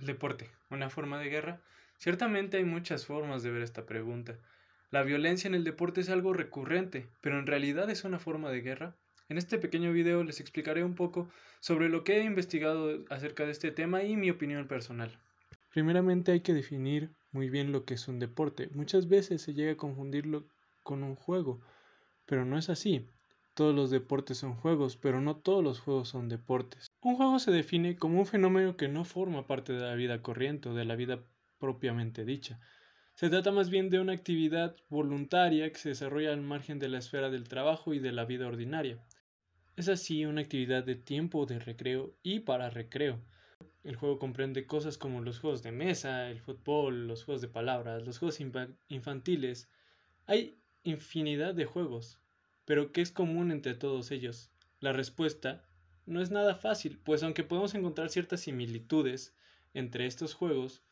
El deporte, una forma de guerra. Ciertamente hay muchas formas de ver esta pregunta. La violencia en el deporte es algo recurrente, pero en realidad es una forma de guerra. En este pequeño video les explicaré un poco sobre lo que he investigado acerca de este tema y mi opinión personal. Primeramente hay que definir muy bien lo que es un deporte. Muchas veces se llega a confundirlo con un juego, pero no es así. Todos los deportes son juegos, pero no todos los juegos son deportes. Un juego se define como un fenómeno que no forma parte de la vida corriente o de la vida propiamente dicha. Se trata más bien de una actividad voluntaria que se desarrolla al margen de la esfera del trabajo y de la vida ordinaria. Es así una actividad de tiempo de recreo y para recreo. El juego comprende cosas como los juegos de mesa, el fútbol, los juegos de palabras, los juegos infantiles. Hay infinidad de juegos, pero ¿qué es común entre todos ellos? La respuesta no es nada fácil, pues aunque podemos encontrar ciertas similitudes entre estos juegos,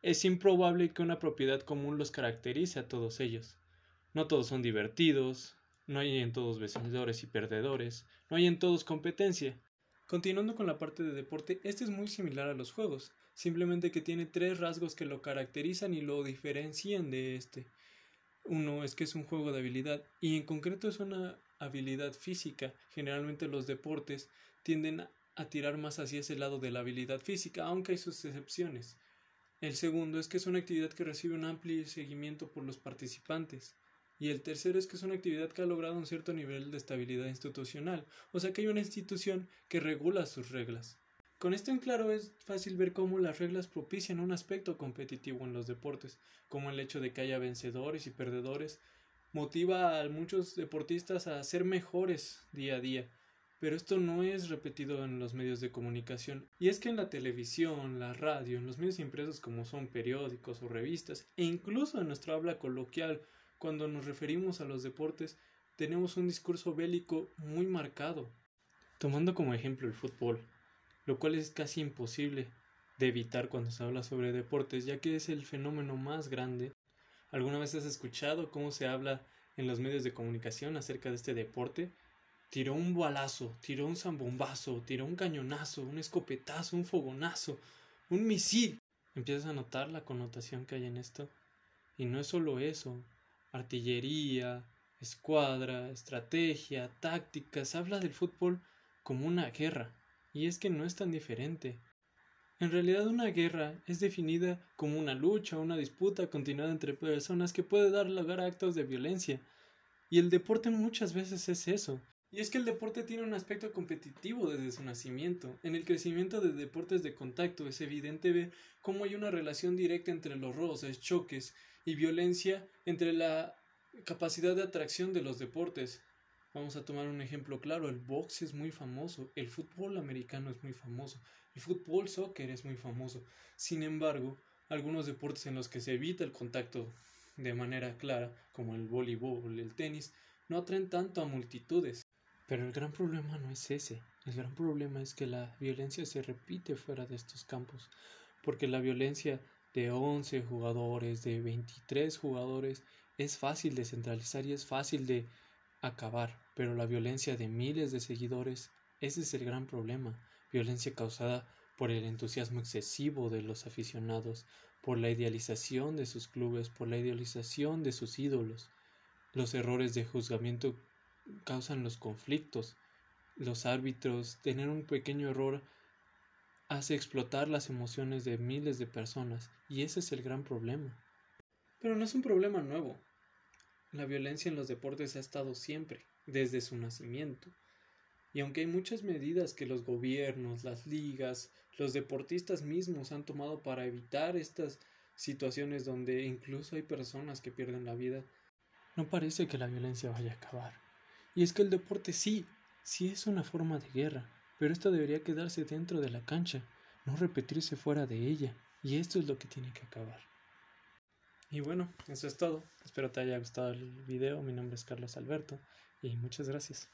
es improbable que una propiedad común los caracterice a todos ellos. No todos son divertidos, no hay en todos vencedores y perdedores, no hay en todos competencia. Continuando con la parte de deporte, este es muy similar a los juegos, simplemente que tiene tres rasgos que lo caracterizan y lo diferencian de este. Uno es que es un juego de habilidad y en concreto es una habilidad física. Generalmente los deportes tienden a tirar más hacia ese lado de la habilidad física, aunque hay sus excepciones. El segundo es que es una actividad que recibe un amplio seguimiento por los participantes. Y el tercero es que es una actividad que ha logrado un cierto nivel de estabilidad institucional, o sea que hay una institución que regula sus reglas. Con esto en claro es fácil ver cómo las reglas propician un aspecto competitivo en los deportes, como el hecho de que haya vencedores y perdedores, motiva a muchos deportistas a ser mejores día a día, pero esto no es repetido en los medios de comunicación. Y es que en la televisión, la radio, en los medios impresos como son periódicos o revistas, e incluso en nuestra habla coloquial, cuando nos referimos a los deportes, tenemos un discurso bélico muy marcado. Tomando como ejemplo el fútbol, lo cual es casi imposible de evitar cuando se habla sobre deportes, ya que es el fenómeno más grande. ¿Alguna vez has escuchado cómo se habla en los medios de comunicación acerca de este deporte? tiró un balazo, tiró un zambombazo, tiró un cañonazo, un escopetazo, un fogonazo, un misil. Empiezas a notar la connotación que hay en esto. Y no es solo eso, artillería, escuadra, estrategia, tácticas, habla del fútbol como una guerra. Y es que no es tan diferente. En realidad una guerra es definida como una lucha, una disputa continuada entre personas que puede dar lugar a actos de violencia. Y el deporte muchas veces es eso, y es que el deporte tiene un aspecto competitivo desde su nacimiento. En el crecimiento de deportes de contacto es evidente ver cómo hay una relación directa entre los roces, choques y violencia entre la capacidad de atracción de los deportes. Vamos a tomar un ejemplo claro, el box es muy famoso, el fútbol americano es muy famoso, el fútbol soccer es muy famoso. Sin embargo, algunos deportes en los que se evita el contacto de manera clara, como el voleibol, el tenis, no atraen tanto a multitudes. Pero el gran problema no es ese. El gran problema es que la violencia se repite fuera de estos campos. Porque la violencia de 11 jugadores, de 23 jugadores, es fácil de centralizar y es fácil de acabar. Pero la violencia de miles de seguidores, ese es el gran problema. Violencia causada por el entusiasmo excesivo de los aficionados, por la idealización de sus clubes, por la idealización de sus ídolos, los errores de juzgamiento causan los conflictos. Los árbitros, tener un pequeño error hace explotar las emociones de miles de personas y ese es el gran problema. Pero no es un problema nuevo. La violencia en los deportes ha estado siempre, desde su nacimiento. Y aunque hay muchas medidas que los gobiernos, las ligas, los deportistas mismos han tomado para evitar estas situaciones donde incluso hay personas que pierden la vida, no parece que la violencia vaya a acabar. Y es que el deporte sí, sí es una forma de guerra, pero esto debería quedarse dentro de la cancha, no repetirse fuera de ella, y esto es lo que tiene que acabar. Y bueno, eso es todo. Espero te haya gustado el video. Mi nombre es Carlos Alberto y muchas gracias.